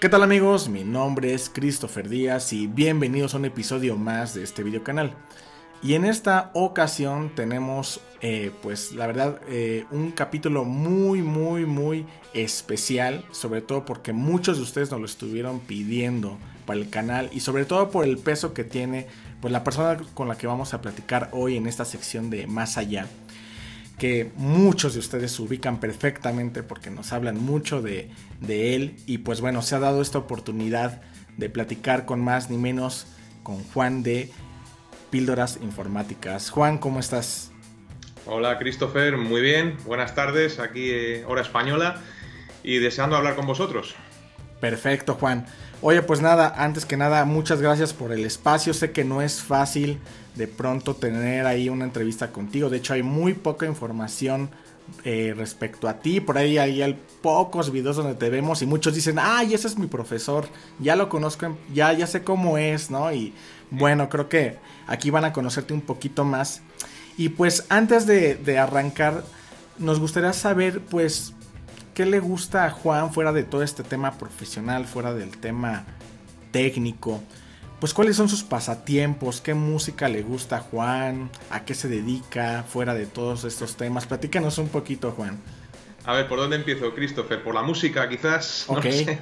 ¿Qué tal amigos? Mi nombre es Christopher Díaz y bienvenidos a un episodio más de este video canal. Y en esta ocasión tenemos, eh, pues la verdad, eh, un capítulo muy, muy, muy especial, sobre todo porque muchos de ustedes nos lo estuvieron pidiendo para el canal y sobre todo por el peso que tiene, pues la persona con la que vamos a platicar hoy en esta sección de Más Allá que muchos de ustedes ubican perfectamente porque nos hablan mucho de, él y pues bueno, se ha dado esta oportunidad de platicar con más ni menos con Juan de Píldoras Informáticas. Juan, ¿cómo estás? Hola Christopher, muy bien, buenas tardes, aquí eh, hora española y deseando hablar con vosotros. Perfecto, Juan. Oye, pues nada, antes que nada, muchas gracias por el espacio. Sé que no es fácil de pronto tener ahí una entrevista contigo. De hecho, hay muy poca información eh, respecto a ti. Por ahí hay, pocos videos donde te vemos y muchos dicen, ay, ese es mi profesor. Ya lo conozco, ya, ya sé cómo es, ¿no? Y bueno, creo que aquí van a conocerte un poquito más. Y pues antes de, de arrancar, nos gustaría saber, pues, ¿qué le gusta a Juan fuera de todo este tema profesional, fuera del tema técnico? Pues cuáles son sus pasatiempos, qué música le gusta a Juan, a qué se dedica fuera de todos estos temas. Platícanos un poquito, Juan. A ver, ¿por dónde empiezo, Christopher? ¿Por la música, quizás? No sé.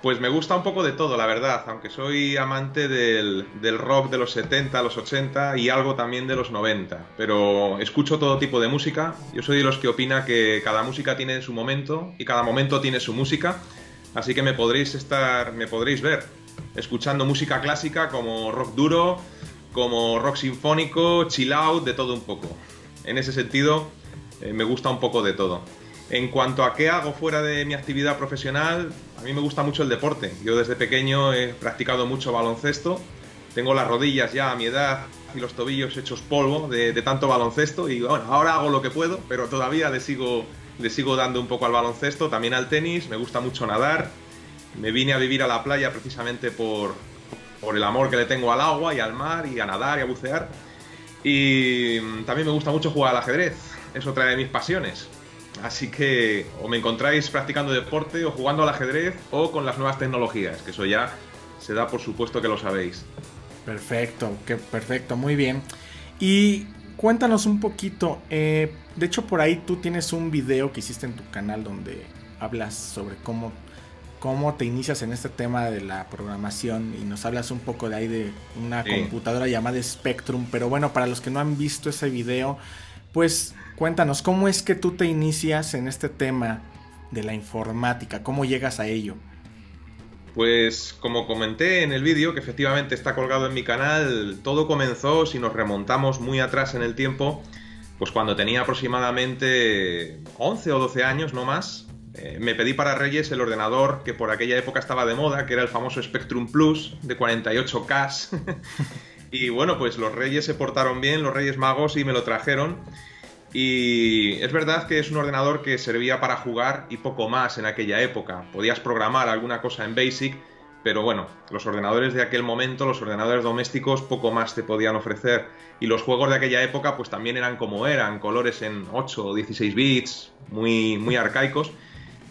Pues me gusta un poco de todo, la verdad, aunque soy amante del, rock de los 70, los 80 y algo también de los 90. Pero escucho todo tipo de música. Yo soy de los que opina que cada música tiene su momento y cada momento tiene su música. Así que me podréis estar, me podréis ver escuchando música clásica como rock duro, como rock sinfónico, chill out, de todo un poco. En ese sentido, eh, me gusta un poco de todo. En cuanto a qué hago fuera de mi actividad profesional, a mí me gusta mucho el deporte. Yo desde pequeño he practicado mucho baloncesto. Tengo las rodillas ya a mi edad y los tobillos hechos polvo de, tanto baloncesto y bueno, ahora hago lo que puedo, pero todavía le sigo, le sigo dando un poco al baloncesto, también al tenis, me gusta mucho nadar. Me vine a vivir a la playa precisamente por, el amor que le tengo al agua y al mar y a nadar y a bucear. Y también me gusta mucho jugar al ajedrez, es otra de mis pasiones. Así que o me encontráis practicando deporte o jugando al ajedrez o con las nuevas tecnologías, que eso ya se da por supuesto que lo sabéis. Perfecto, que perfecto, muy bien. Y cuéntanos un poquito, eh, de hecho por ahí tú tienes un video que hiciste en tu canal donde hablas sobre cómo, cómo te inicias en este tema de la programación y nos hablas un poco de ahí de una computadora llamada Spectrum, pero bueno, para los que no han visto ese video, pues Cuéntanos, ¿cómo es que tú te inicias en este tema de la informática? ¿Cómo llegas a ello? Pues como comenté en el vídeo, que efectivamente está colgado en mi canal, todo comenzó, si nos remontamos muy atrás en el tiempo, pues cuando tenía aproximadamente 11 o 12 años, no más, eh, me pedí para Reyes el ordenador que por aquella época estaba de moda, que era el famoso Spectrum Plus de 48K. y bueno, pues los Reyes se portaron bien, los Reyes Magos, y me lo trajeron. Y es verdad que es un ordenador que servía para jugar y poco más en aquella época. Podías programar alguna cosa en BASIC, pero bueno, los ordenadores de aquel momento, los ordenadores domésticos, poco más te podían ofrecer. Y los juegos de aquella época pues también eran como eran, colores en 8 o 16 bits, muy, muy arcaicos.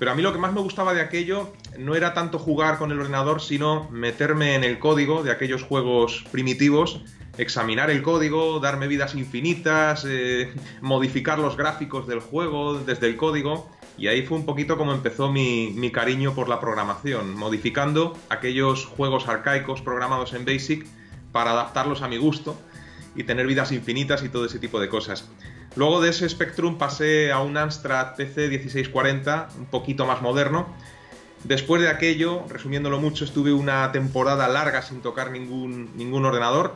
Pero a mí lo que más me gustaba de aquello no era tanto jugar con el ordenador, sino meterme en el código de aquellos juegos primitivos examinar el código, darme vidas infinitas, eh, modificar los gráficos del juego desde el código. Y ahí fue un poquito como empezó mi, mi, cariño por la programación, modificando aquellos juegos arcaicos programados en BASIC para adaptarlos a mi gusto y tener vidas infinitas y todo ese tipo de cosas. Luego de ese Spectrum pasé a un Amstrad PC 1640, un poquito más moderno. Después de aquello, resumiéndolo mucho, estuve una temporada larga sin tocar ningún, ningún ordenador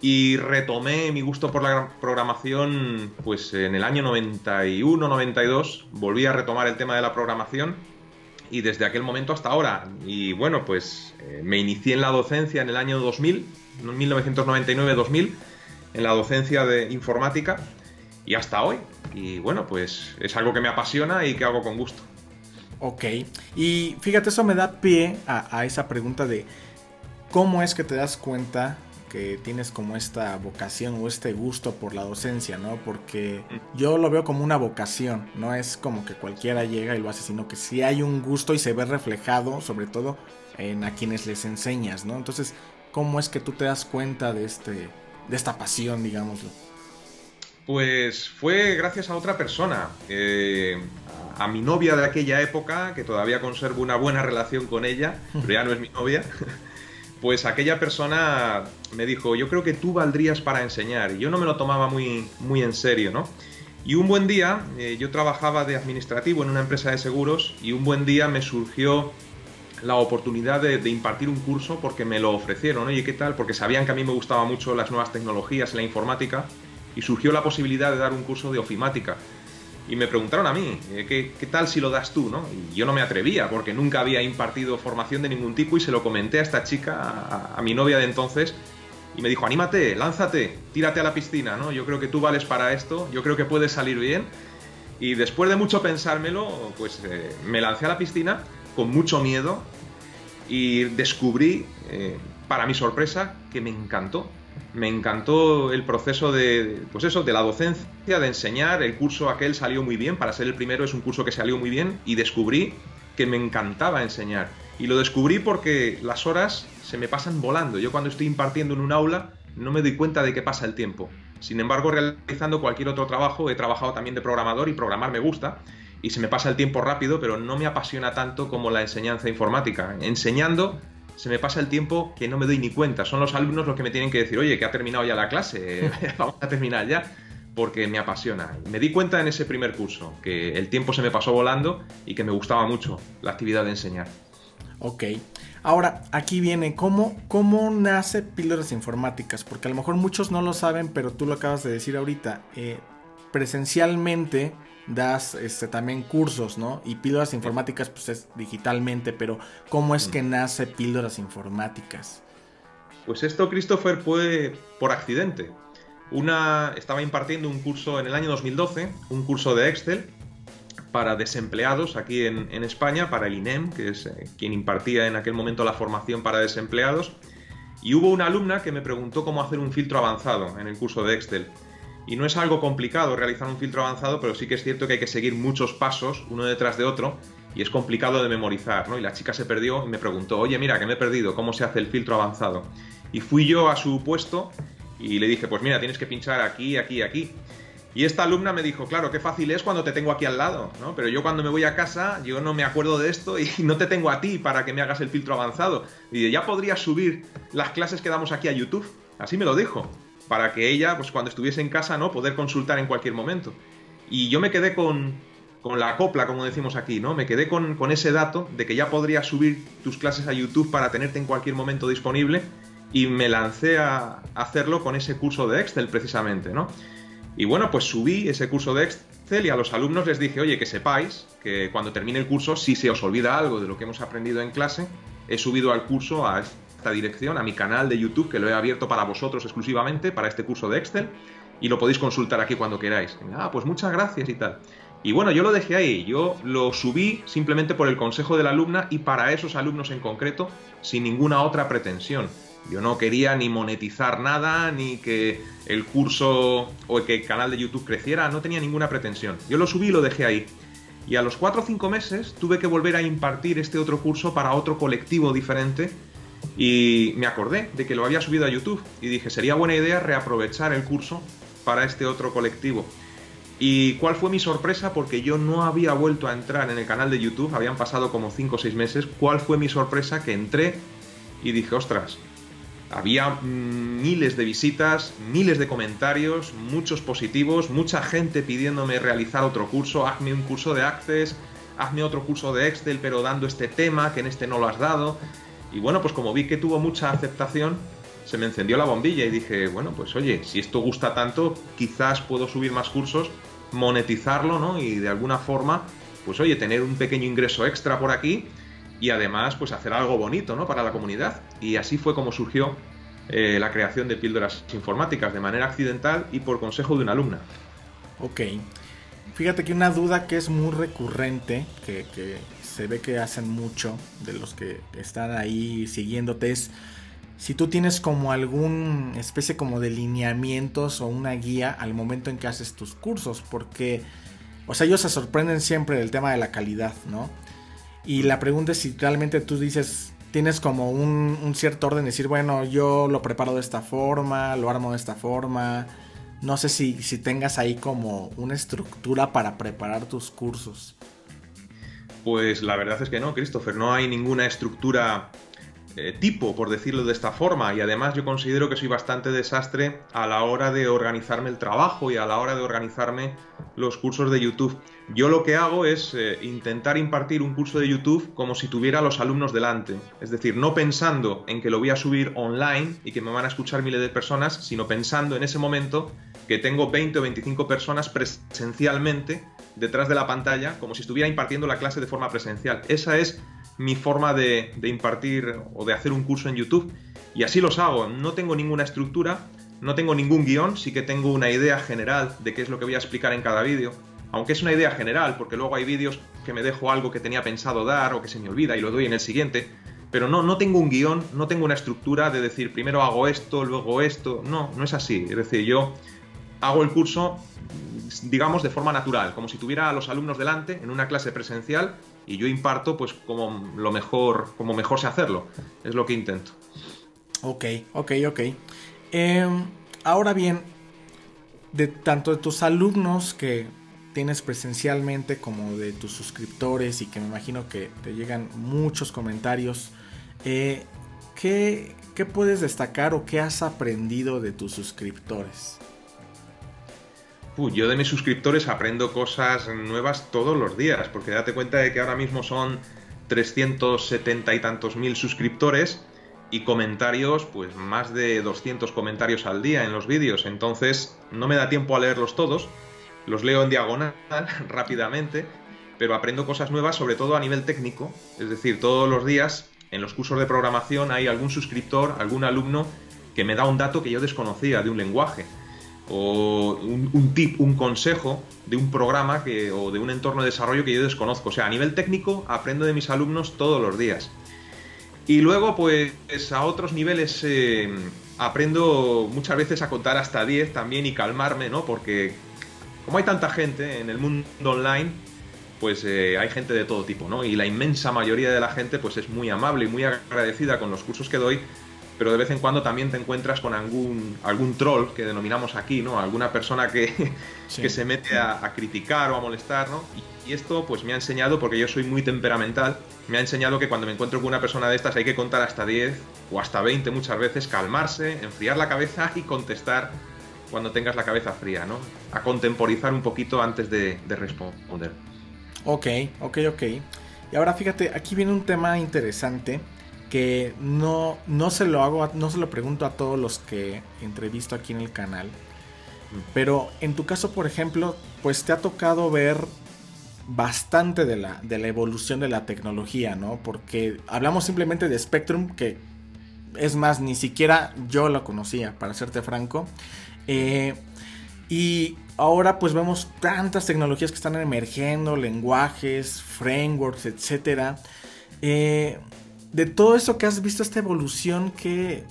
y retomé mi gusto por la programación pues en el año 91, 92, volví a retomar el tema de la programación y desde aquel momento hasta ahora. Y bueno, pues eh, me inicié en la docencia en el año 2000, 1999-2000, en la docencia de informática y hasta hoy. Y bueno, pues es algo que me apasiona y que hago con gusto. Ok, y fíjate, eso me da pie a, a esa pregunta de cómo es que te das cuenta que tienes como esta vocación o este gusto por la docencia, ¿no? Porque yo lo veo como una vocación, no es como que cualquiera llega y lo hace, sino que sí hay un gusto y se ve reflejado, sobre todo en a quienes les enseñas, ¿no? Entonces, ¿cómo es que tú te das cuenta de este de esta pasión, digámoslo? Pues fue gracias a otra persona, a mi novia de aquella época, que todavía conservo una buena relación con ella, pero ya no es mi novia. Pues aquella persona me dijo, yo creo que tú valdrías para enseñar. Y yo no me lo tomaba muy, muy en serio, ¿no? Y un buen día, eh, yo trabajaba de administrativo en una empresa de seguros y un buen día me surgió la oportunidad de, impartir un curso porque me lo ofrecieron. Oye, ¿qué tal? Porque sabían que a mí me gustaban mucho las nuevas tecnologías y la informática y surgió la posibilidad de dar un curso de ofimática. Y me preguntaron a mí, eh, ¿qué, tal si lo das tú? ¿no? Y yo no me atrevía porque nunca había impartido formación de ningún tipo y se lo comenté a esta chica, a, mi novia de entonces, y me dijo, anímate, lánzate, tírate a la piscina, ¿no? Yo creo que tú vales para esto, yo creo que puedes salir bien. Y después de mucho pensármelo, pues eh, me lancé a la piscina con mucho miedo y descubrí, eh, para mi sorpresa, que me encantó. Me encantó el proceso de, pues eso, de la docencia, de enseñar. El curso aquel salió muy bien, para ser el primero es un curso que salió muy bien y descubrí que me encantaba enseñar. Y lo descubrí porque las horas se me pasan volando. Yo cuando estoy impartiendo en un aula no me doy cuenta de que pasa el tiempo. Sin embargo, realizando cualquier otro trabajo, he trabajado también de programador y programar me gusta y se me pasa el tiempo rápido, pero no me apasiona tanto como la enseñanza informática. Enseñando se me pasa el tiempo que no me doy ni cuenta. Son los alumnos los que me tienen que decir, oye, que ha terminado ya la clase, vamos a terminar ya, porque me apasiona. Me di cuenta en ese primer curso que el tiempo se me pasó volando y que me gustaba mucho la actividad de enseñar. Ok. Ahora, aquí viene, ¿cómo, cómo nace Píldoras Informáticas? Porque a lo mejor muchos no lo saben, pero tú lo acabas de decir ahorita. Eh, presencialmente das este, también cursos, ¿no? Y píldoras informáticas, pues es digitalmente, pero ¿cómo es que nace píldoras informáticas? Pues esto, Christopher, fue por accidente. Una, estaba impartiendo un curso en el año 2012, un curso de Excel para desempleados aquí en, España, para el INEM, que es eh, quien impartía en aquel momento la formación para desempleados. Y hubo una alumna que me preguntó cómo hacer un filtro avanzado en el curso de Excel. Y no es algo complicado realizar un filtro avanzado, pero sí que es cierto que hay que seguir muchos pasos uno detrás de otro y es complicado de memorizar, ¿no? Y la chica se perdió y me preguntó, oye, mira, que me he perdido, ¿cómo se hace el filtro avanzado? Y fui yo a su puesto y le dije, pues mira, tienes que pinchar aquí, aquí, aquí. Y esta alumna me dijo, claro, qué fácil es cuando te tengo aquí al lado, ¿no? Pero yo cuando me voy a casa, yo no me acuerdo de esto y no te tengo a ti para que me hagas el filtro avanzado. Y ya podrías subir las clases que damos aquí a YouTube. Así me lo dijo para que ella, pues cuando estuviese en casa, ¿no? Poder consultar en cualquier momento. Y yo me quedé con, con la copla, como decimos aquí, ¿no? Me quedé con, con, ese dato de que ya podrías subir tus clases a YouTube para tenerte en cualquier momento disponible y me lancé a hacerlo con ese curso de Excel precisamente, ¿no? Y bueno, pues subí ese curso de Excel y a los alumnos les dije, oye, que sepáis que cuando termine el curso, si se os olvida algo de lo que hemos aprendido en clase, he subido al curso a esta dirección, a mi canal de YouTube, que lo he abierto para vosotros exclusivamente, para este curso de Excel, y lo podéis consultar aquí cuando queráis. Ah, pues muchas gracias y tal. Y bueno, yo lo dejé ahí, yo lo subí simplemente por el consejo de la alumna y para esos alumnos en concreto, sin ninguna otra pretensión. Yo no quería ni monetizar nada, ni que el curso o que el canal de YouTube creciera, no tenía ninguna pretensión. Yo lo subí y lo dejé ahí. Y a los 4 o 5 meses tuve que volver a impartir este otro curso para otro colectivo diferente y me acordé de que lo había subido a YouTube y dije, sería buena idea reaprovechar el curso para este otro colectivo. ¿Y cuál fue mi sorpresa? Porque yo no había vuelto a entrar en el canal de YouTube, habían pasado como 5 o 6 meses. ¿Cuál fue mi sorpresa? Que entré y dije, ostras, había miles de visitas, miles de comentarios, muchos positivos, mucha gente pidiéndome realizar otro curso, hazme un curso de Access, hazme otro curso de Excel, pero dando este tema, que en este no lo has dado. Y bueno, pues como vi que tuvo mucha aceptación, se me encendió la bombilla y dije, bueno, pues oye, si esto gusta tanto, quizás puedo subir más cursos, monetizarlo, ¿no? Y de alguna forma, pues oye, tener un pequeño ingreso extra por aquí y además, pues hacer algo bonito, ¿no? Para la comunidad. Y así fue como surgió eh, la creación de píldoras informáticas de manera accidental y por consejo de una alumna. Ok. Fíjate que una duda que es muy recurrente, que, que se ve que hacen mucho de los que están ahí siguiéndote es si tú tienes como algún especie como de lineamientos o una guía al momento en que haces tus cursos, porque, o sea, ellos se sorprenden siempre del tema de la calidad, ¿no? Y la pregunta es si realmente tú dices, tienes como un, cierto orden, decir, bueno, yo lo preparo de esta forma, lo armo de esta forma, no sé si, si tengas ahí como una estructura para preparar tus cursos. Pues la verdad es que no, Christopher, no hay ninguna estructura eh, tipo, por decirlo de esta forma, y además yo considero que soy bastante desastre a la hora de organizarme el trabajo y a la hora de organizarme los cursos de YouTube. Yo lo que hago es eh, intentar impartir un curso de YouTube como si tuviera a los alumnos delante, es decir, no pensando en que lo voy a subir online y que me van a escuchar miles de personas, sino pensando en ese momento que tengo 20 o 25 personas presencialmente detrás de la pantalla, como si estuviera impartiendo la clase de forma presencial. Esa es mi forma de, impartir o de hacer un curso en YouTube. Y así los hago. No tengo ninguna estructura, no tengo ningún guion, sí que tengo una idea general de qué es lo que voy a explicar en cada vídeo. Aunque es una idea general, porque luego hay vídeos que me dejo algo que tenía pensado dar o que se me olvida y lo doy en el siguiente. Pero no, no tengo un guion, no tengo una estructura de decir primero hago esto, luego esto. No, no es así. Es decir, yo hago el curso, digamos, de forma natural, como si tuviera a los alumnos delante en una clase presencial y yo imparto pues como lo mejor, como mejor sé hacerlo. Es lo que intento. Ok, ok, ok. Em, ahora bien, de tanto de tus alumnos que tienes presencialmente como de tus suscriptores y que me imagino que te llegan muchos comentarios, eh, ¿qué, ¿qué puedes destacar o qué has aprendido de tus suscriptores? Yo de mis suscriptores aprendo cosas nuevas todos los días, porque date cuenta de que ahora mismo son 370 y tantos mil suscriptores y comentarios, pues más de 200 comentarios al día en los vídeos, entonces no me da tiempo a leerlos todos, los leo en diagonal rápidamente, pero aprendo cosas nuevas sobre todo a nivel técnico, es decir, todos los días en los cursos de programación hay algún suscriptor, algún alumno que me da un dato que yo desconocía de un lenguaje o un, tip, un consejo de un programa que, o de un entorno de desarrollo que yo desconozco. O sea, a nivel técnico aprendo de mis alumnos todos los días. Y luego, pues a otros niveles eh, aprendo muchas veces a contar hasta 10 también y calmarme, ¿no? Porque como hay tanta gente en el mundo online, pues eh, hay gente de todo tipo, ¿no? Y la inmensa mayoría de la gente pues es muy amable y muy agradecida con los cursos que doy pero de vez en cuando también te encuentras con algún, algún troll que denominamos aquí, ¿no? Alguna persona que, que se mete a, criticar o a molestar, ¿no? Y, esto pues me ha enseñado, porque yo soy muy temperamental, me ha enseñado que cuando me encuentro con una persona de estas hay que contar hasta 10 o hasta 20 muchas veces, calmarse, enfriar la cabeza y contestar cuando tengas la cabeza fría, ¿no? A contemporizar un poquito antes de, de responder. Ok, ok, ok. Y ahora fíjate, aquí viene un tema interesante que no, no se lo hago, no se lo pregunto a todos los que entrevisto aquí en el canal. Pero en tu caso, por ejemplo, pues te ha tocado ver bastante de la, de la evolución de la tecnología, ¿no? Porque hablamos simplemente de Spectrum, que es más, ni siquiera yo lo conocía, para serte franco. Eh, y ahora pues vemos tantas tecnologías que están emergiendo, lenguajes, frameworks, etc. de todo eso que has visto, esta evolución, ¿qué,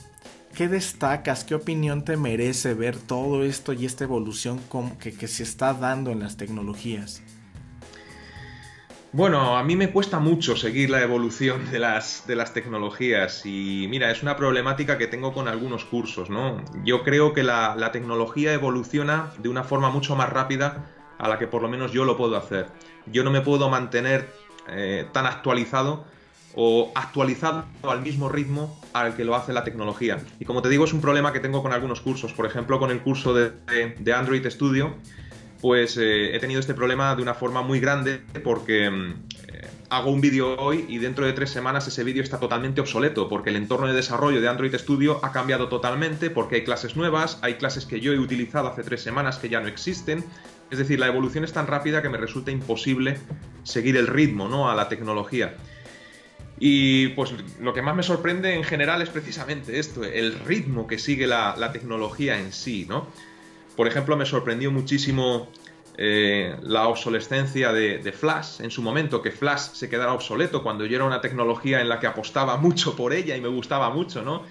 ¿qué, destacas? ¿Qué opinión te merece ver todo esto y esta evolución que, que se está dando en las tecnologías? Bueno, a mí me cuesta mucho seguir la evolución de las, de las tecnologías y mira, es una problemática que tengo con algunos cursos, ¿no? Yo creo que la, tecnología evoluciona de una forma mucho más rápida a la que por lo menos yo lo puedo hacer. Yo no me puedo mantener eh, tan actualizado o actualizado al mismo ritmo al que lo hace la tecnología. Y como te digo, es un problema que tengo con algunos cursos. Por ejemplo, con el curso de, Android Studio, pues eh, he tenido este problema de una forma muy grande porque mm, eh, hago un vídeo hoy y dentro de tres semanas ese vídeo está totalmente obsoleto porque el entorno de desarrollo de Android Studio ha cambiado totalmente porque hay clases nuevas, hay clases que yo he utilizado hace tres semanas que ya no existen. Es decir, la evolución es tan rápida que me resulta imposible seguir el ritmo ¿no? a la tecnología. Y pues lo que más me sorprende en general es precisamente esto, el ritmo que sigue la, tecnología en sí, ¿no? Por ejemplo, me sorprendió muchísimo eh, la obsolescencia de, Flash en su momento, que Flash se quedara obsoleto cuando yo era una tecnología en la que apostaba mucho por ella y me gustaba mucho, ¿no?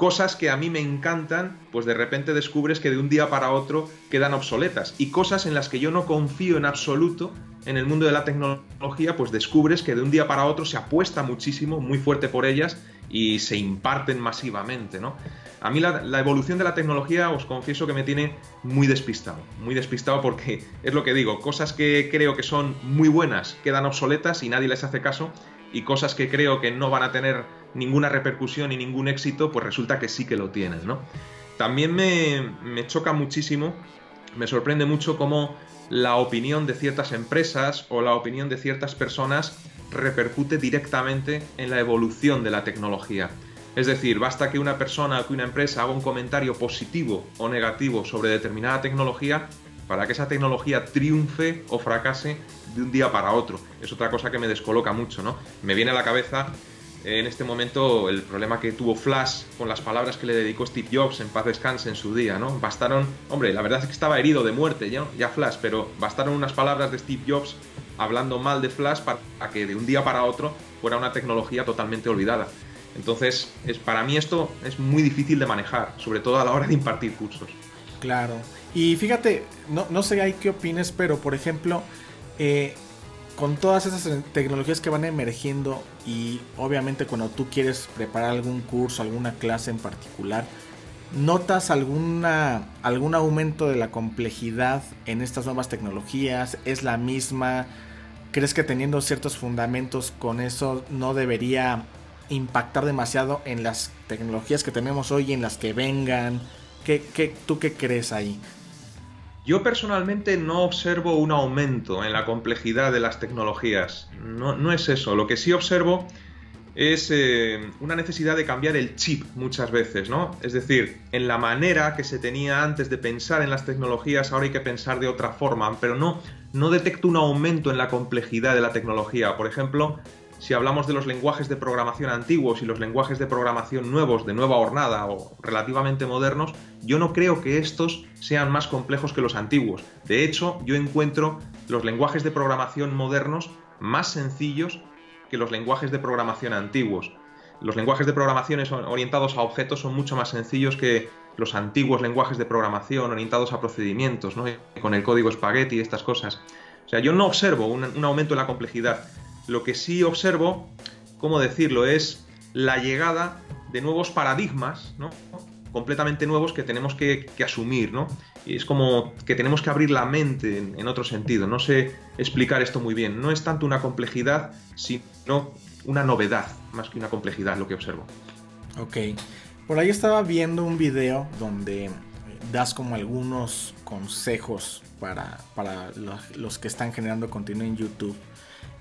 cosas que a mí me encantan, pues de repente descubres que de un día para otro quedan obsoletas. Y cosas en las que yo no confío en absoluto en el mundo de la tecnología, pues descubres que de un día para otro se apuesta muchísimo, muy fuerte por ellas y se imparten masivamente, ¿no? A mí la, evolución de la tecnología os confieso que me tiene muy despistado, muy despistado porque es lo que digo, cosas que creo que son muy buenas quedan obsoletas y nadie les hace caso y cosas que creo que no van a tener ninguna repercusión y ningún éxito, pues resulta que sí que lo tienen, ¿no? También me, me choca muchísimo, me sorprende mucho cómo la opinión de ciertas empresas o la opinión de ciertas personas repercute directamente en la evolución de la tecnología. Es decir, basta que una persona o que una empresa haga un comentario positivo o negativo sobre determinada tecnología para que esa tecnología triunfe o fracase de un día para otro. Es otra cosa que me descoloca mucho, ¿no? Me viene a la cabeza en este momento el problema que tuvo Flash con las palabras que le dedicó Steve Jobs en paz descanse en su día, ¿no? Bastaron, hombre, la verdad es que estaba herido de muerte ya, ya Flash, pero bastaron unas palabras de Steve Jobs hablando mal de Flash para que de un día para otro fuera una tecnología totalmente olvidada. Entonces, es, para mí esto es muy difícil de manejar, sobre todo a la hora de impartir cursos. Claro. Y fíjate, no, sé ahí qué opines, pero por ejemplo, eh, con todas esas tecnologías que van emergiendo y obviamente cuando tú quieres preparar algún curso, alguna clase en particular, ¿notas alguna, algún aumento de la complejidad en estas nuevas tecnologías? ¿Es la misma? ¿Crees que teniendo ciertos fundamentos con eso no debería impactar demasiado en las tecnologías que tenemos hoy y en las que vengan? ¿Qué, tú qué crees ahí? Yo personalmente no observo un aumento en la complejidad de las tecnologías. No, es eso. Lo que sí observo es eh, una necesidad de cambiar el chip muchas veces, ¿no? Es decir, en la manera que se tenía antes de pensar en las tecnologías, ahora hay que pensar de otra forma, pero no, no detecto un aumento en la complejidad de la tecnología. Por ejemplo, si hablamos de los lenguajes de programación antiguos y los lenguajes de programación nuevos, de nueva hornada o relativamente modernos, yo no creo que estos sean más complejos que los antiguos. De hecho, yo encuentro los lenguajes de programación modernos más sencillos que los lenguajes de programación antiguos. Los lenguajes de programación orientados a objetos son mucho más sencillos que los antiguos lenguajes de programación orientados a procedimientos, ¿no? con el código spaghetti y estas cosas. O sea, yo no observo un aumento en la complejidad. Lo que sí observo, ¿cómo decirlo?, es la llegada de nuevos paradigmas, ¿no? completamente nuevos que tenemos que, asumir, ¿no? Y es como que tenemos que abrir la mente en, otro sentido. No sé explicar esto muy bien. No es tanto una complejidad, sino una novedad, más que una complejidad lo que observo. Ok. Por ahí estaba viendo un video donde das como algunos consejos para, para los que están generando contenido en YouTube.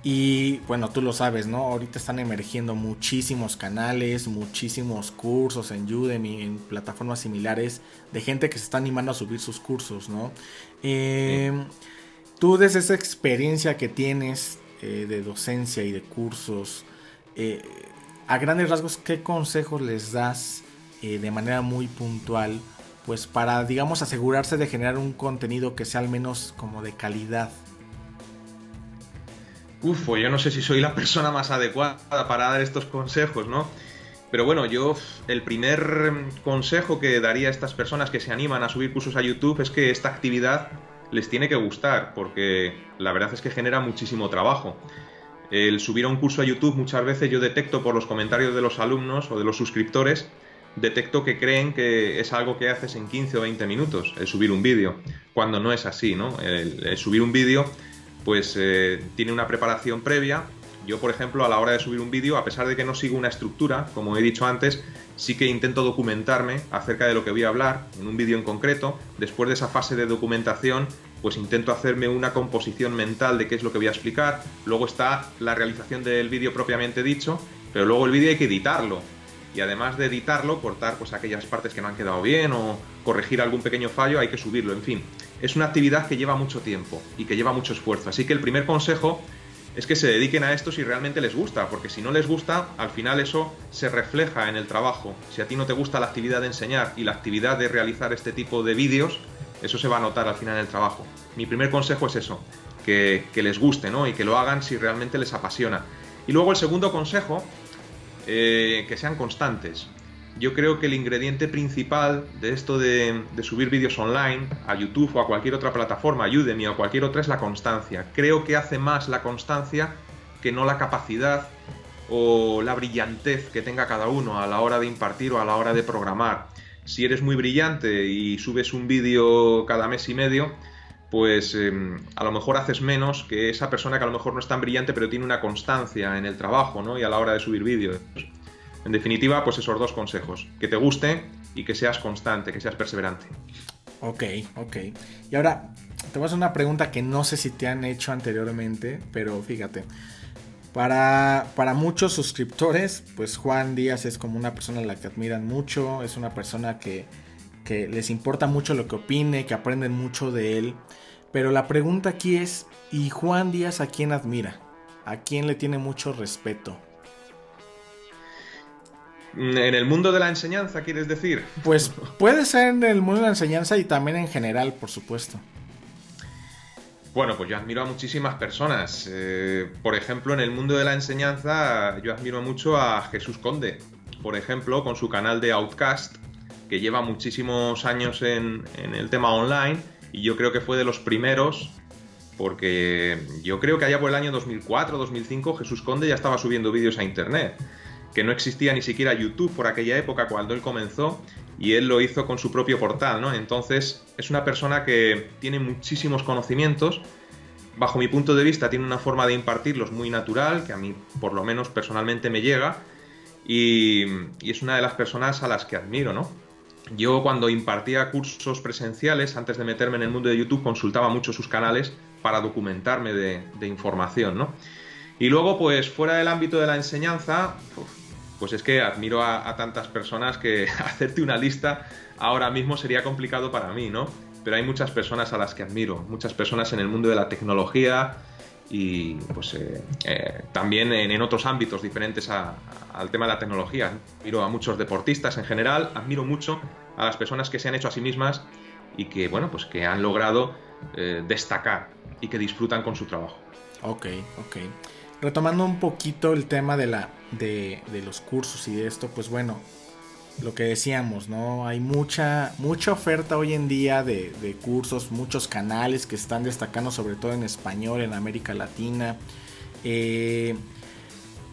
Y bueno, tú lo sabes, ¿no? Ahorita están emergiendo muchísimos canales, muchísimos cursos en Udemy, en plataformas similares, de gente que se está animando a subir sus cursos, ¿no? Em, tú desde esa experiencia que tienes eh, de docencia y de cursos, eh, a grandes rasgos, ¿qué consejos les das eh, de manera muy puntual? Pues para, digamos, asegurarse de generar un contenido que sea al menos como de calidad Uf, pues yo no sé si soy la persona más adecuada para dar estos consejos, ¿no? Pero bueno, yo el primer consejo que daría a estas personas que se animan a subir cursos a YouTube es que esta actividad les tiene que gustar, porque la verdad es que genera muchísimo trabajo. El subir a un curso a YouTube muchas veces yo detecto por los comentarios de los alumnos o de los suscriptores, detecto que creen que es algo que haces en 15 o 20 minutos, el subir un vídeo, cuando no es así, ¿no? el subir un vídeo pues eh, tiene una preparación previa. Yo, por ejemplo, a la hora de subir un vídeo, a pesar de que no sigo una estructura, como he dicho antes, sí que intento documentarme acerca de lo que voy a hablar en un vídeo en concreto. Después de esa fase de documentación, pues intento hacerme una composición mental de qué es lo que voy a explicar. Luego está la realización del vídeo propiamente dicho, pero luego el vídeo hay que editarlo. Y además de editarlo, cortar pues aquellas partes que no han quedado bien o corregir algún pequeño fallo, hay que subirlo. En fin, es una actividad que lleva mucho tiempo y que lleva mucho esfuerzo. Así que el primer consejo es que se dediquen a esto si realmente les gusta, porque si no les gusta, al final eso se refleja en el trabajo. Si a ti no te gusta la actividad de enseñar y la actividad de realizar este tipo de vídeos, eso se va a notar al final en el trabajo. Mi primer consejo es eso, que, les guste ¿no? y que lo hagan si realmente les apasiona. Y luego el segundo consejo, eh, que sean constantes. Yo creo que el ingrediente principal de esto de, subir vídeos online a YouTube o a cualquier otra plataforma, Udemy o cualquier otra, es la constancia. Creo que hace más la constancia que no la capacidad o la brillantez que tenga cada uno a la hora de impartir o a la hora de programar. Si eres muy brillante y subes un vídeo cada mes y medio, pues em, a lo mejor haces menos que esa persona que a lo mejor no es tan brillante pero tiene una constancia en el trabajo ¿no? y a la hora de subir vídeos. En definitiva, pues esos dos consejos, que te guste y que seas constante, que seas perseverante. Ok, ok. Y ahora, te voy a hacer una pregunta que no sé si te han hecho anteriormente, pero fíjate. Para, para muchos suscriptores, pues Juan Díaz es como una persona a la que admiran mucho, es una persona que, que les importa mucho lo que opine, que aprenden mucho de él. Pero la pregunta aquí es, ¿y Juan Díaz a quién admira? ¿A quién le tiene mucho respeto? En el mundo de la enseñanza, quieres decir. Pues puede ser en el mundo de la enseñanza y también en general, por supuesto. Bueno, pues yo admiro a muchísimas personas. Eh, por ejemplo, en el mundo de la enseñanza, yo admiro mucho a Jesús Conde. Por ejemplo, con su canal de Outcast, que lleva muchísimos años en, en el tema online y yo creo que fue de los primeros porque yo creo que allá por el año 2004-2005 Jesús Conde ya estaba subiendo vídeos a internet, que no existía ni siquiera YouTube por aquella época cuando él comenzó y él lo hizo con su propio portal, ¿no? Entonces es una persona que tiene muchísimos conocimientos, bajo mi punto de vista tiene una forma de impartirlos muy natural, que a mí por lo menos personalmente me llega, y, es una de las personas a las que admiro, ¿no? Yo cuando impartía cursos presenciales, antes de meterme en el mundo de YouTube, consultaba mucho sus canales para documentarme de, información, ¿no? Y luego, pues fuera del ámbito de la enseñanza, pues es que admiro a, tantas personas que hacerte una lista ahora mismo sería complicado para mí, ¿no? Pero hay muchas personas a las que admiro, muchas personas en el mundo de la tecnología y pues eh, eh, también en, otros ámbitos diferentes al tema de la tecnología. Admiro a muchos deportistas en general, admiro mucho a las personas que se han hecho a sí mismas y que, bueno, pues que han logrado eh, destacar y que disfrutan con su trabajo. Ok, ok. Retomando un poquito el tema de, la, de, los cursos y de esto, pues bueno, lo que decíamos, ¿no? Hay mucha, mucha oferta hoy en día de, cursos, muchos canales que están destacando, sobre todo en español, en América Latina. Eh,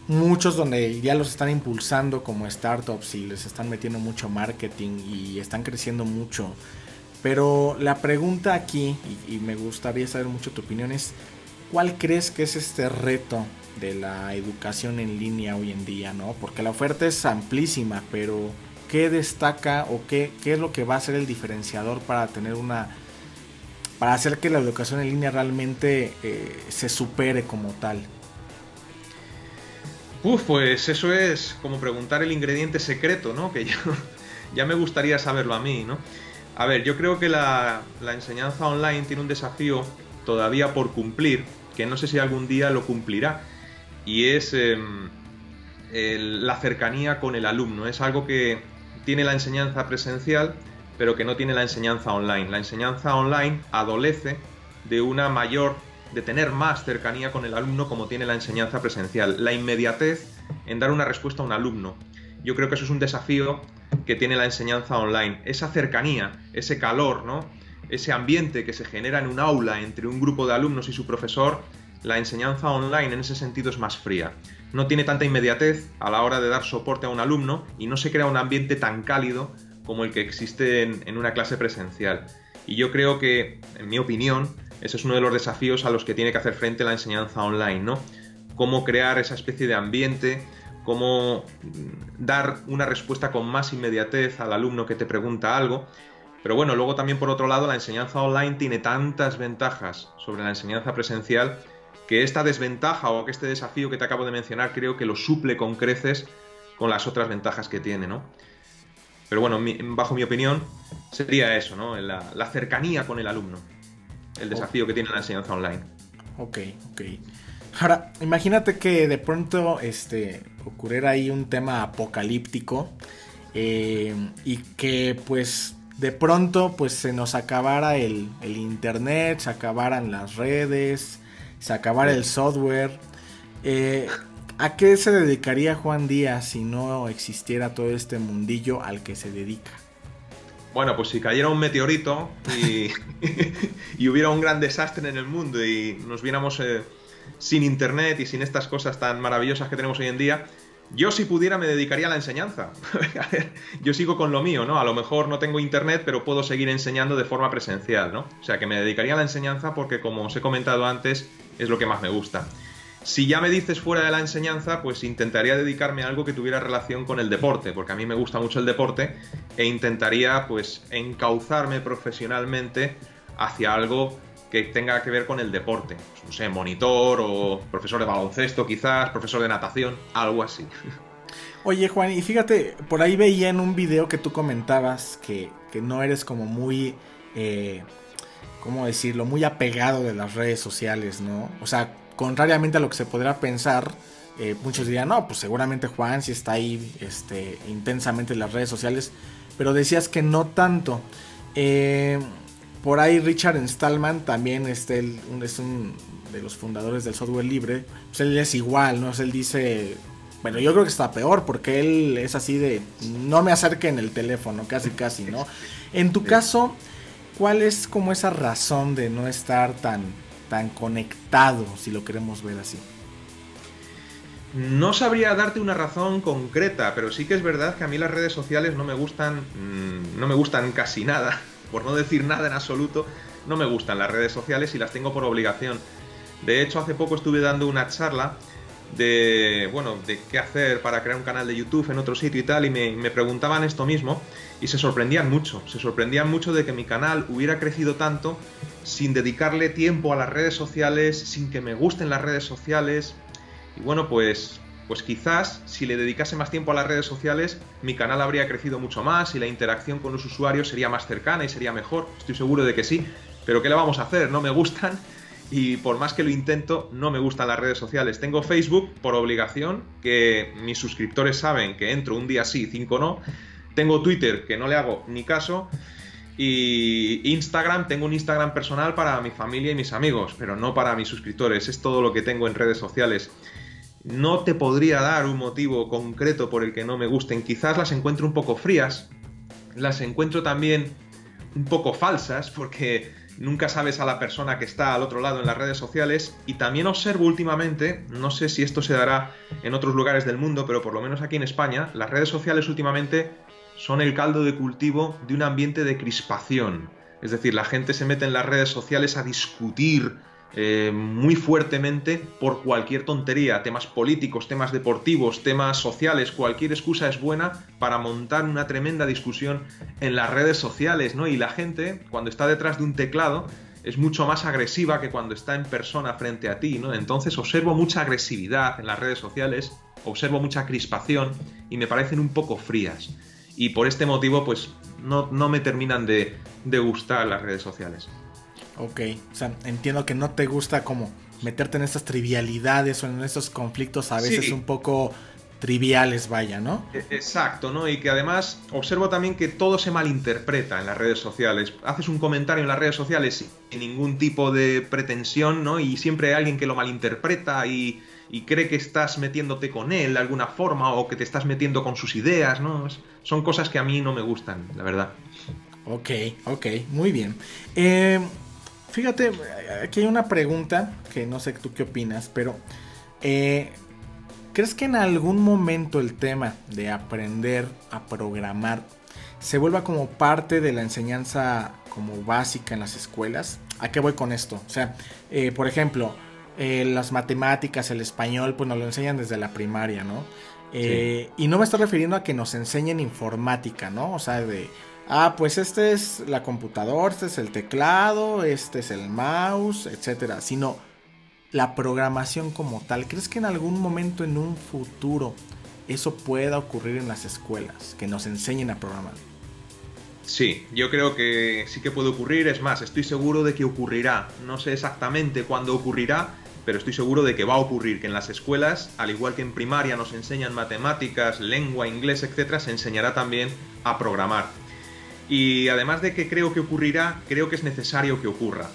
muchos donde ya los están impulsando como startups y les están metiendo mucho marketing y están creciendo mucho. Pero la pregunta aquí, y, me gustaría saber mucho tu opinión, es ¿cuál crees que es este reto de la educación en línea hoy en día? ¿no? Porque la oferta es amplísima, pero ¿qué destaca o qué, qué es lo que va a ser el diferenciador para tener una... para hacer que la educación en línea realmente eh, se supere como tal? Uf, pues eso es como preguntar el ingrediente secreto, ¿no? Que yo ya me gustaría saberlo a mí, ¿no? A ver, yo creo que la, enseñanza online tiene un desafío todavía por cumplir, que no sé si algún día lo cumplirá, y es em, la cercanía con el alumno. Es algo que tiene la enseñanza presencial, pero que no tiene la enseñanza online. La enseñanza online adolece de una mayor, de tener más cercanía con el alumno como tiene la enseñanza presencial. La inmediatez en dar una respuesta a un alumno. Yo creo que eso es un desafío que tiene la enseñanza online. Esa cercanía, ese calor, ¿no? Ese ambiente que se genera en un aula entre un grupo de alumnos y su profesor, la enseñanza online en ese sentido es más fría. No tiene tanta inmediatez a la hora de dar soporte a un alumno y no se crea un ambiente tan cálido como el que existe en, una clase presencial. Y yo creo que, en mi opinión, ese es uno de los desafíos a los que tiene que hacer frente la enseñanza online, ¿no? Cómo crear esa especie de ambiente cómo dar una respuesta con más inmediatez al alumno que te pregunta algo. Pero bueno, luego también por otro lado la enseñanza online tiene tantas ventajas sobre la enseñanza presencial que esta desventaja o que este desafío que te acabo de mencionar creo que lo suple con creces con las otras ventajas que tiene, ¿no? Pero bueno, bajo mi opinión sería eso, ¿no? La, cercanía con el alumno, el desafío que tiene la enseñanza online. Ok, ok. Ahora, imagínate que de pronto este, ocurriera ahí un tema apocalíptico eh, y que pues de pronto pues se nos acabara el, internet, se acabaran las redes, se acabara el software. Eh, ¿A qué se dedicaría Juan Díaz si no existiera todo este mundillo al que se dedica? Bueno, pues si cayera un meteorito y, hubiera un gran desastre en el mundo y nos viéramos eh, sin internet y sin estas cosas tan maravillosas que tenemos hoy en día, yo si pudiera me dedicaría a la enseñanza. yo sigo con lo mío, ¿no? A lo mejor no tengo internet, pero puedo seguir enseñando de forma presencial, ¿no? O sea que me dedicaría a la enseñanza porque, como os he comentado antes, es lo que más me gusta. Si ya me dices fuera de la enseñanza, pues intentaría dedicarme a algo que tuviera relación con el deporte, porque a mí me gusta mucho el deporte, e intentaría pues encauzarme profesionalmente hacia algo que tenga que ver con el deporte. Pues, no sé, monitor o profesor de baloncesto quizás, profesor de natación, algo así. Oye Juan, y fíjate, por ahí veía en un video que tú comentabas que, no eres como muy, eh, ¿cómo decirlo? Muy apegado de las redes sociales, ¿no? O sea, contrariamente a lo que se podrá pensar, eh, muchos dirían, no, pues seguramente Juan sí está ahí este, intensamente en las redes sociales, pero decías que no tanto. Eh, por ahí Richard Stallman también este, es un de los fundadores del software libre. Pues él es igual, ¿no? él dice, bueno, yo creo que está peor porque él es así de, no me acerquen el teléfono, casi, casi, ¿no? En tu caso, ¿cuál es como esa razón de no estar tan tan conectado, si lo queremos ver así? No sabría darte una razón concreta, pero sí que es verdad que a mí las redes sociales no me gustan, mm, no me gustan casi nada, por no decir nada en absoluto, no me gustan las redes sociales y las tengo por obligación. De hecho, hace poco estuve dando una charla de, bueno, de qué hacer para crear un canal de YouTube en otro sitio y tal, y me, me, preguntaban esto mismo, y se sorprendían mucho, se sorprendían mucho de que mi canal hubiera crecido tanto sin dedicarle tiempo a las redes sociales, sin que me gusten las redes sociales, y bueno, pues, pues quizás si le dedicase más tiempo a las redes sociales, mi canal habría crecido mucho más y la interacción con los usuarios sería más cercana y sería mejor, estoy seguro de que sí, pero ¿qué le vamos a hacer? No me gustan y por más que lo intento, no me gustan las redes sociales. Tengo Facebook por obligación, que mis suscriptores saben que entro un día sí, cinco no. Tengo Twitter, que no le hago ni caso. Y Instagram, tengo un Instagram personal para mi familia y mis amigos, pero no para mis suscriptores. Es todo lo que tengo en redes sociales. No te podría dar un motivo concreto por el que no me gusten. Quizás las encuentro un poco frías. Las encuentro también un poco falsas porque nunca sabes a la persona que está al otro lado en las redes sociales y también observo últimamente, no sé si esto se dará en otros lugares del mundo, pero por lo menos aquí en España, las redes sociales últimamente son el caldo de cultivo de un ambiente de crispación. Es decir, la gente se mete en las redes sociales a discutir eh, muy fuertemente por cualquier tontería, temas políticos, temas deportivos, temas sociales, cualquier excusa es buena para montar una tremenda discusión en las redes sociales, ¿no? Y la gente, cuando está detrás de un teclado, es mucho más agresiva que cuando está en persona frente a ti, ¿no? Entonces observo mucha agresividad en las redes sociales, observo mucha crispación y me parecen un poco frías. Y por este motivo, pues no, no me terminan de, de gustar las redes sociales. Ok, o sea, entiendo que no te gusta como meterte en estas trivialidades o en estos conflictos a veces un poco triviales, vaya, ¿no? E, exacto, ¿no? Y que además observo también que todo se malinterpreta en las redes sociales. Haces un comentario en las redes sociales sin ningún tipo de pretensión, ¿no? Y siempre hay alguien que lo malinterpreta y, y cree que estás metiéndote con él de alguna forma o que te estás metiendo con sus ideas, ¿no? Son cosas que a mí no me gustan, la verdad. Ok, ok, muy bien. Eh, Fíjate, aquí hay una pregunta que no sé tú qué opinas, pero eh, ¿crees que en algún momento el tema de aprender a programar se vuelva como parte de la enseñanza como básica en las escuelas? ¿A qué voy con esto? O sea, eh, por ejemplo, eh, las matemáticas, el español, pues nos lo enseñan desde la primaria, ¿no? Y no me estoy refiriendo a que nos enseñen informática, ¿no? O sea, de ah, pues este es la computadora, este es el teclado, este es el mouse, etcétera, sino la programación como tal. ¿Crees que en algún momento en un futuro eso pueda ocurrir en las escuelas, que nos enseñen a programar? Sí, yo creo que sí que puede ocurrir, es más, estoy seguro de que ocurrirá. No sé exactamente cuándo ocurrirá, pero estoy seguro de que va a ocurrir, que en las escuelas, al igual que en primaria nos enseñan matemáticas, lengua, inglés, etcétera, se enseñará también a programar. Y además de que creo que ocurrirá, creo que es necesario que ocurra.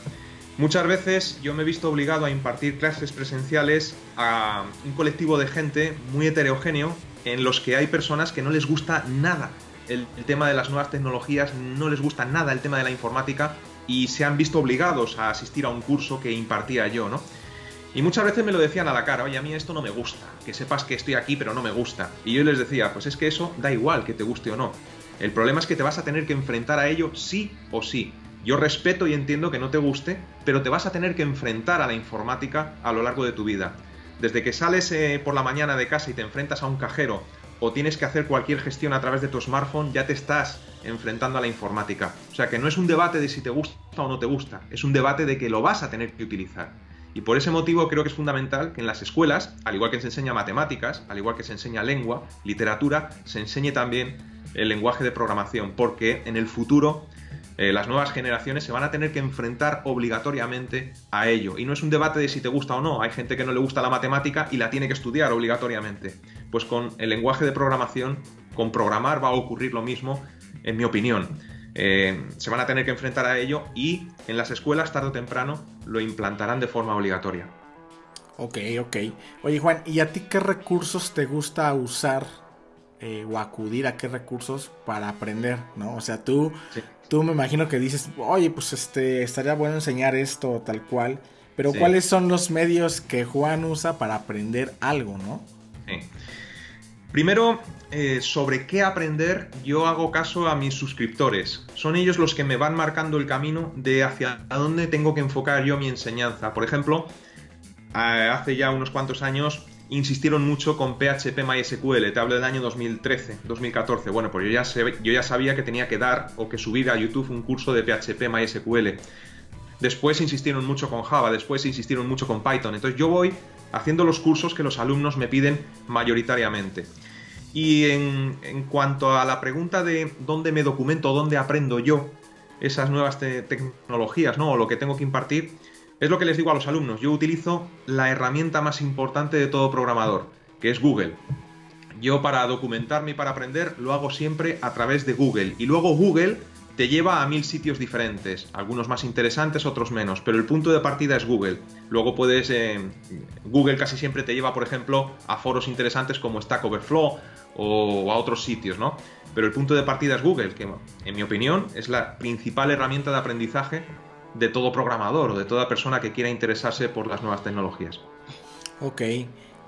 Muchas veces yo me he visto obligado a impartir clases presenciales a un colectivo de gente muy heterogéneo en los que hay personas que no les gusta nada el, tema de las nuevas tecnologías, no les gusta nada el tema de la informática y se han visto obligados a asistir a un curso que impartía yo, ¿no? Y muchas veces me lo decían a la cara, oye, a mí esto no me gusta, que sepas que estoy aquí pero no me gusta. Y yo les decía, pues es que eso da igual que te guste o no. El problema es que te vas a tener que enfrentar a ello sí o sí. Yo respeto y entiendo que no te guste, pero te vas a tener que enfrentar a la informática a lo largo de tu vida. Desde que sales eh, por la mañana de casa y te enfrentas a un cajero o tienes que hacer cualquier gestión a través de tu smartphone, ya te estás enfrentando a la informática. O sea que no es un debate de si te gusta o no te gusta, es un debate de que lo vas a tener que utilizar. Y por ese motivo creo que es fundamental que en las escuelas, al igual que se enseña matemáticas, al igual que se enseña lengua, literatura, se enseñe también el lenguaje de programación, porque en el futuro eh, las nuevas generaciones se van a tener que enfrentar obligatoriamente a ello. Y no es un debate de si te gusta o no. Hay gente que no le gusta la matemática y la tiene que estudiar obligatoriamente. Pues con el lenguaje de programación, con programar va a ocurrir lo mismo, en mi opinión. Eh, se van a tener que enfrentar a ello y en las escuelas tarde o temprano lo implantarán de forma obligatoria. Ok, ok. Oye Juan, ¿y a ti qué recursos te gusta usar eh, o acudir a qué recursos para aprender? ¿no? O sea, tú tú me imagino que dices, oye, pues este, estaría bueno enseñar esto tal cual, pero ¿cuáles son los medios que Juan usa para aprender algo, no? Primero, eh, sobre qué aprender, yo hago caso a mis suscriptores. Son ellos los que me van marcando el camino de hacia dónde tengo que enfocar yo mi enseñanza. Por ejemplo, hace ya unos cuantos años insistieron mucho con PHP MySQL, te hablo del año 2013, 2014. Bueno, pues yo ya, yo ya sabía que tenía que dar o que subir a YouTube un curso de PHP MySQL. Después insistieron mucho con Java, después insistieron mucho con Python. Entonces yo voy haciendo los cursos que los alumnos me piden mayoritariamente. Y en, cuanto a la pregunta de dónde me documento, dónde aprendo yo esas nuevas tecnologías, ¿no? O lo que tengo que impartir, es lo que les digo a los alumnos, yo utilizo la herramienta más importante de todo programador, que es Google. Yo para documentarme y para aprender lo hago siempre a través de Google. Y luego Google te lleva a mil sitios diferentes, algunos más interesantes, otros menos, pero el punto de partida es Google. Luego puedes, eh, Google casi siempre te lleva, por ejemplo, a foros interesantes como Stack Overflow o a otros sitios, ¿no? Pero el punto de partida es Google, que en mi opinión es la principal herramienta de aprendizaje de todo programador o de toda persona que quiera interesarse por las nuevas tecnologías. Ok.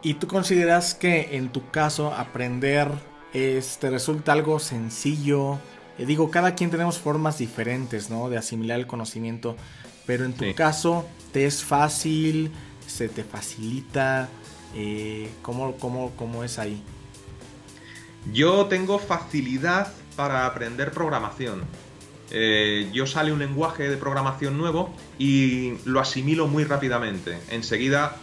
¿Y tú consideras que en tu caso aprender te resulta algo sencillo? Eh, digo, cada quien tenemos formas diferentes, ¿no? De asimilar el conocimiento. Pero en tu caso, ¿te es fácil? ¿Se te facilita? Eh, ¿cómo, cómo, cómo es ahí? Yo tengo facilidad para aprender programación. Eh, yo sale un lenguaje de programación nuevo y lo asimilo muy rápidamente. Enseguida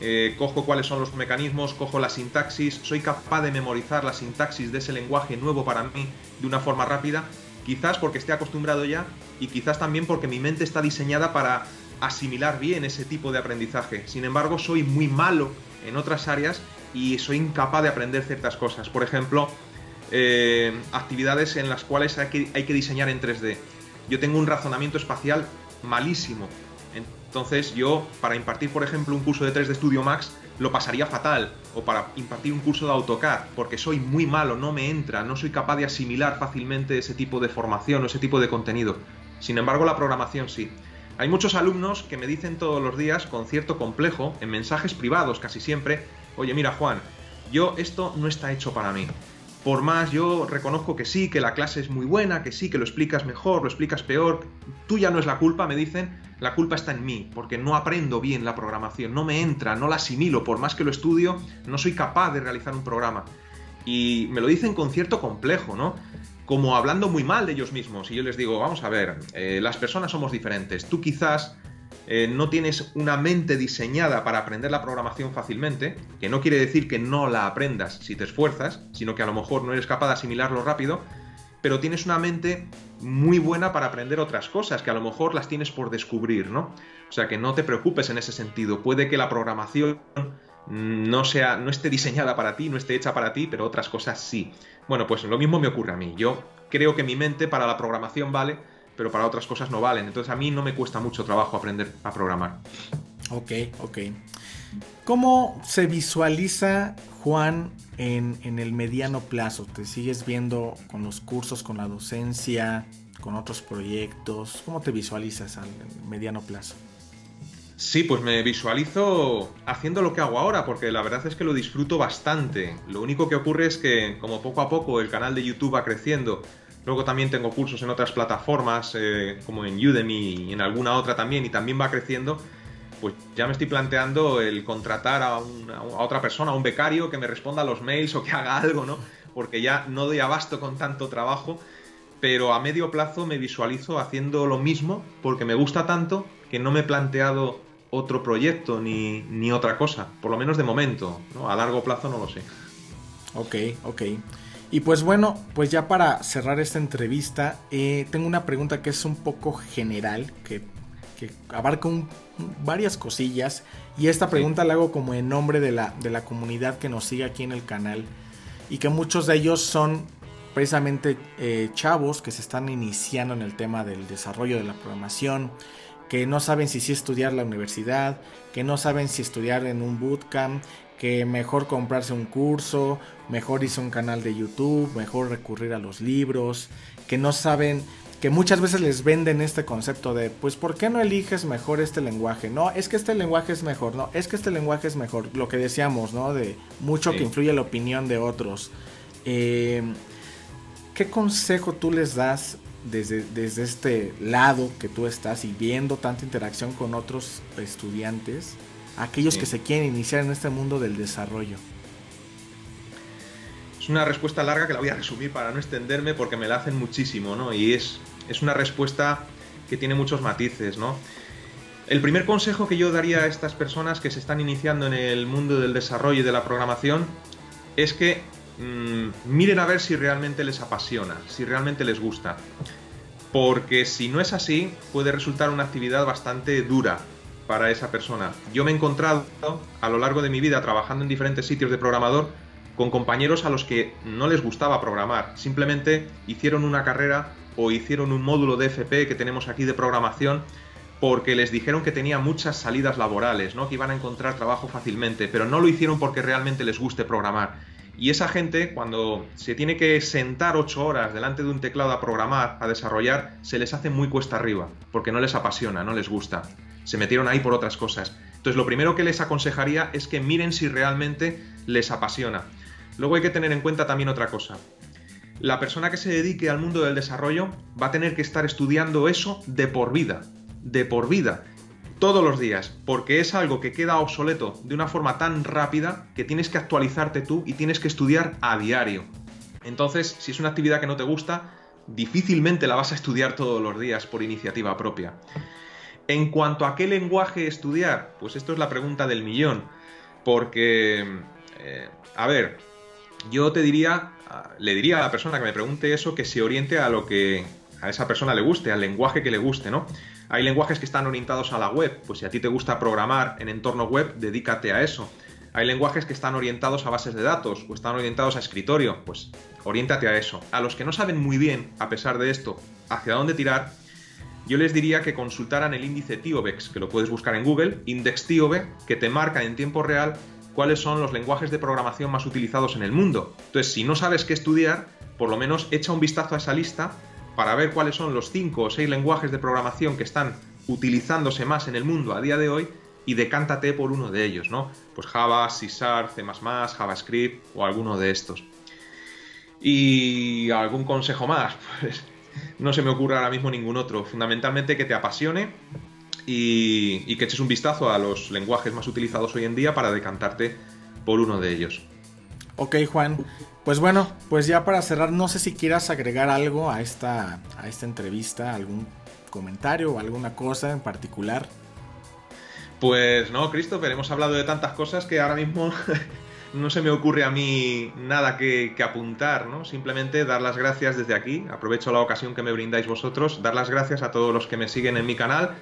eh, cojo cuáles son los mecanismos, cojo la sintaxis, soy capaz de memorizar la sintaxis de ese lenguaje nuevo para mí de una forma rápida, quizás porque esté acostumbrado ya y quizás también porque mi mente está diseñada para asimilar bien ese tipo de aprendizaje. Sin embargo, soy muy malo en otras áreas y soy incapaz de aprender ciertas cosas. Por ejemplo, eh, actividades en las cuales hay que, hay que diseñar en 3D. Yo tengo un razonamiento espacial malísimo. Entonces yo, para impartir, por ejemplo, un curso de 3D Studio Max, lo pasaría fatal. O para impartir un curso de AutoCAD, porque soy muy malo, no me entra, no soy capaz de asimilar fácilmente ese tipo de formación o ese tipo de contenido. Sin embargo, la programación sí. Hay muchos alumnos que me dicen todos los días, con cierto complejo, en mensajes privados casi siempre, oye mira Juan, yo esto no está hecho para mí por más yo reconozco que sí, que la clase es muy buena, que sí, que lo explicas mejor, lo explicas peor, tú ya no es la culpa, me dicen, la culpa está en mí, porque no aprendo bien la programación, no me entra, no la asimilo, por más que lo estudio, no soy capaz de realizar un programa. Y me lo dicen con cierto complejo, ¿no? Como hablando muy mal de ellos mismos. Y yo les digo, vamos a ver, eh, las personas somos diferentes. Tú quizás eh, no tienes una mente diseñada para aprender la programación fácilmente, que no quiere decir que no la aprendas si te esfuerzas, sino que a lo mejor no eres capaz de asimilarlo rápido, pero tienes una mente muy buena para aprender otras cosas, que a lo mejor las tienes por descubrir, ¿no? O sea que no te preocupes en ese sentido. Puede que la programación no sea, no esté diseñada para ti, no esté hecha para ti, pero otras cosas sí. Bueno, pues lo mismo me ocurre a mí. Yo creo que mi mente para la programación vale, pero para otras cosas no valen. Entonces a mí no me cuesta mucho trabajo aprender a programar. Ok, ok. ¿Cómo se visualiza Juan en, el mediano plazo? ¿Te sigues viendo con los cursos, con la docencia, con otros proyectos? ¿Cómo te visualizas al mediano plazo? Sí, pues me visualizo haciendo lo que hago ahora, porque la verdad es que lo disfruto bastante. Lo único que ocurre es que, como poco a poco el canal de YouTube va creciendo, luego también tengo cursos en otras plataformas, eh, como en Udemy y en alguna otra también, y también va creciendo, pues ya me estoy planteando el contratar a, a otra persona, a un becario, que me responda a los mails o que haga algo, ¿no? Porque ya no doy abasto con tanto trabajo, pero a medio plazo me visualizo haciendo lo mismo, porque me gusta tanto que no me he planteado otro proyecto ni, ni, otra cosa, por lo menos de momento, ¿no? A largo plazo no lo sé. Ok, ok. Y pues bueno, pues ya para cerrar esta entrevista, eh, tengo una pregunta que es un poco general, que, que abarca varias cosillas, y esta pregunta la hago como en nombre de la, de la comunidad que nos sigue aquí en el canal, y que muchos de ellos son precisamente eh, chavos que se están iniciando en el tema del desarrollo de la programación, que no saben si sí estudiar la universidad, que no saben si estudiar en un bootcamp, que mejor comprarse un curso, mejor irse un canal de YouTube, mejor recurrir a los libros, que no saben, que muchas veces les venden este concepto de, pues, ¿por qué no eliges mejor este lenguaje? No, es que este lenguaje es mejor, no, es que este lenguaje es mejor, lo que decíamos, ¿no? De mucho que influye la opinión de otros. Eh, ¿Qué consejo tú les das desde, desde este lado que tú estás y viendo tanta interacción con otros estudiantes, aquellos que se quieren iniciar en este mundo del desarrollo? Es una respuesta larga que la voy a resumir para no extenderme porque me la hacen muchísimo, ¿no? Y es, es una respuesta que tiene muchos matices, ¿no? El primer consejo que yo daría a estas personas que se están iniciando en el mundo del desarrollo y de la programación es que Mm, miren a ver si realmente les apasiona, si realmente les gusta. Porque si no es así, puede resultar una actividad bastante dura para esa persona. Yo me he encontrado a lo largo de mi vida trabajando en diferentes sitios de programador con compañeros a los que no les gustaba programar. Simplemente hicieron una carrera o hicieron un módulo de FP que tenemos aquí de programación porque les dijeron que tenía muchas salidas laborales, ¿no? que iban a encontrar trabajo fácilmente, pero no lo hicieron porque realmente les guste programar. Y esa gente, cuando se tiene que sentar ocho horas delante de un teclado a programar, a desarrollar, se les hace muy cuesta arriba, porque no les apasiona, no les gusta. Se metieron ahí por otras cosas. Entonces, lo primero que les aconsejaría es que miren si realmente les apasiona. Luego hay que tener en cuenta también otra cosa. La persona que se dedique al mundo del desarrollo va a tener que estar estudiando eso de por vida. De por vida todos los días, porque es algo que queda obsoleto de una forma tan rápida que tienes que actualizarte tú y tienes que estudiar a diario. Entonces, si es una actividad que no te gusta, difícilmente la vas a estudiar todos los días por iniciativa propia. En cuanto a qué lenguaje estudiar, pues esto es la pregunta del millón, porque, eh, a ver, yo te diría, le diría a la persona que me pregunte eso que se oriente a lo que a esa persona le guste, al lenguaje que le guste, ¿no? Hay lenguajes que están orientados a la web, pues si a ti te gusta programar en entorno web, dedícate a eso. Hay lenguajes que están orientados a bases de datos o están orientados a escritorio, pues oriéntate a eso. A los que no saben muy bien, a pesar de esto, hacia dónde tirar, yo les diría que consultaran el índice TIOBEX, que lo puedes buscar en Google, Index TIOBE, que te marca en tiempo real cuáles son los lenguajes de programación más utilizados en el mundo. Entonces, si no sabes qué estudiar, por lo menos echa un vistazo a esa lista para ver cuáles son los 5 o 6 lenguajes de programación que están utilizándose más en el mundo a día de hoy y decántate por uno de ellos, ¿no? Pues Java, C C++, JavaScript o alguno de estos. Y algún consejo más, pues no se me ocurre ahora mismo ningún otro. Fundamentalmente que te apasione y, y que eches un vistazo a los lenguajes más utilizados hoy en día para decantarte por uno de ellos. Ok, Juan. Pues bueno, pues ya para cerrar, no sé si quieras agregar algo a esta, a esta entrevista, algún comentario o alguna cosa en particular. Pues no, Christopher, hemos hablado de tantas cosas que ahora mismo no se me ocurre a mí nada que, que, apuntar, ¿no? Simplemente dar las gracias desde aquí, aprovecho la ocasión que me brindáis vosotros, dar las gracias a todos los que me siguen en mi canal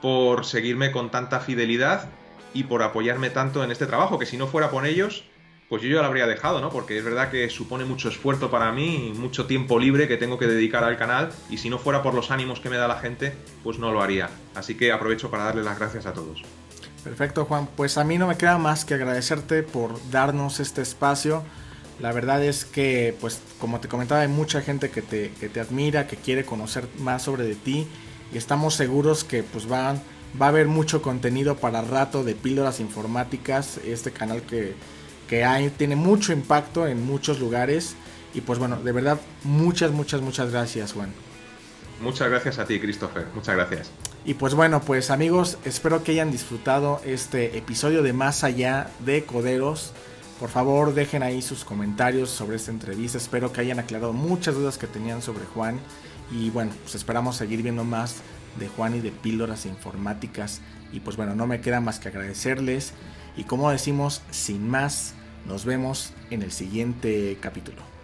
por seguirme con tanta fidelidad y por apoyarme tanto en este trabajo, que si no fuera por ellos, pues yo ya lo habría dejado, ¿no? Porque es verdad que supone mucho esfuerzo para mí, y mucho tiempo libre que tengo que dedicar al canal y si no fuera por los ánimos que me da la gente, pues no lo haría. Así que aprovecho para darle las gracias a todos. Perfecto, Juan. Pues a mí no me queda más que agradecerte por darnos este espacio. La verdad es que, pues como te comentaba, hay mucha gente que te, que te admira, que quiere conocer más sobre de ti y estamos seguros que pues van, va a haber mucho contenido para rato de píldoras informáticas, este canal que que hay, tiene mucho impacto en muchos lugares. Y pues bueno, de verdad, muchas, muchas, muchas gracias, Juan. Muchas gracias a ti, Christopher. Muchas gracias. Y pues bueno, pues amigos, espero que hayan disfrutado este episodio de Más Allá de Coderos. Por favor, dejen ahí sus comentarios sobre esta entrevista. Espero que hayan aclarado muchas dudas que tenían sobre Juan. Y bueno, pues esperamos seguir viendo más de Juan y de píldoras informáticas. Y pues bueno, no me queda más que agradecerles. Y como decimos, sin más, nos vemos en el siguiente capítulo.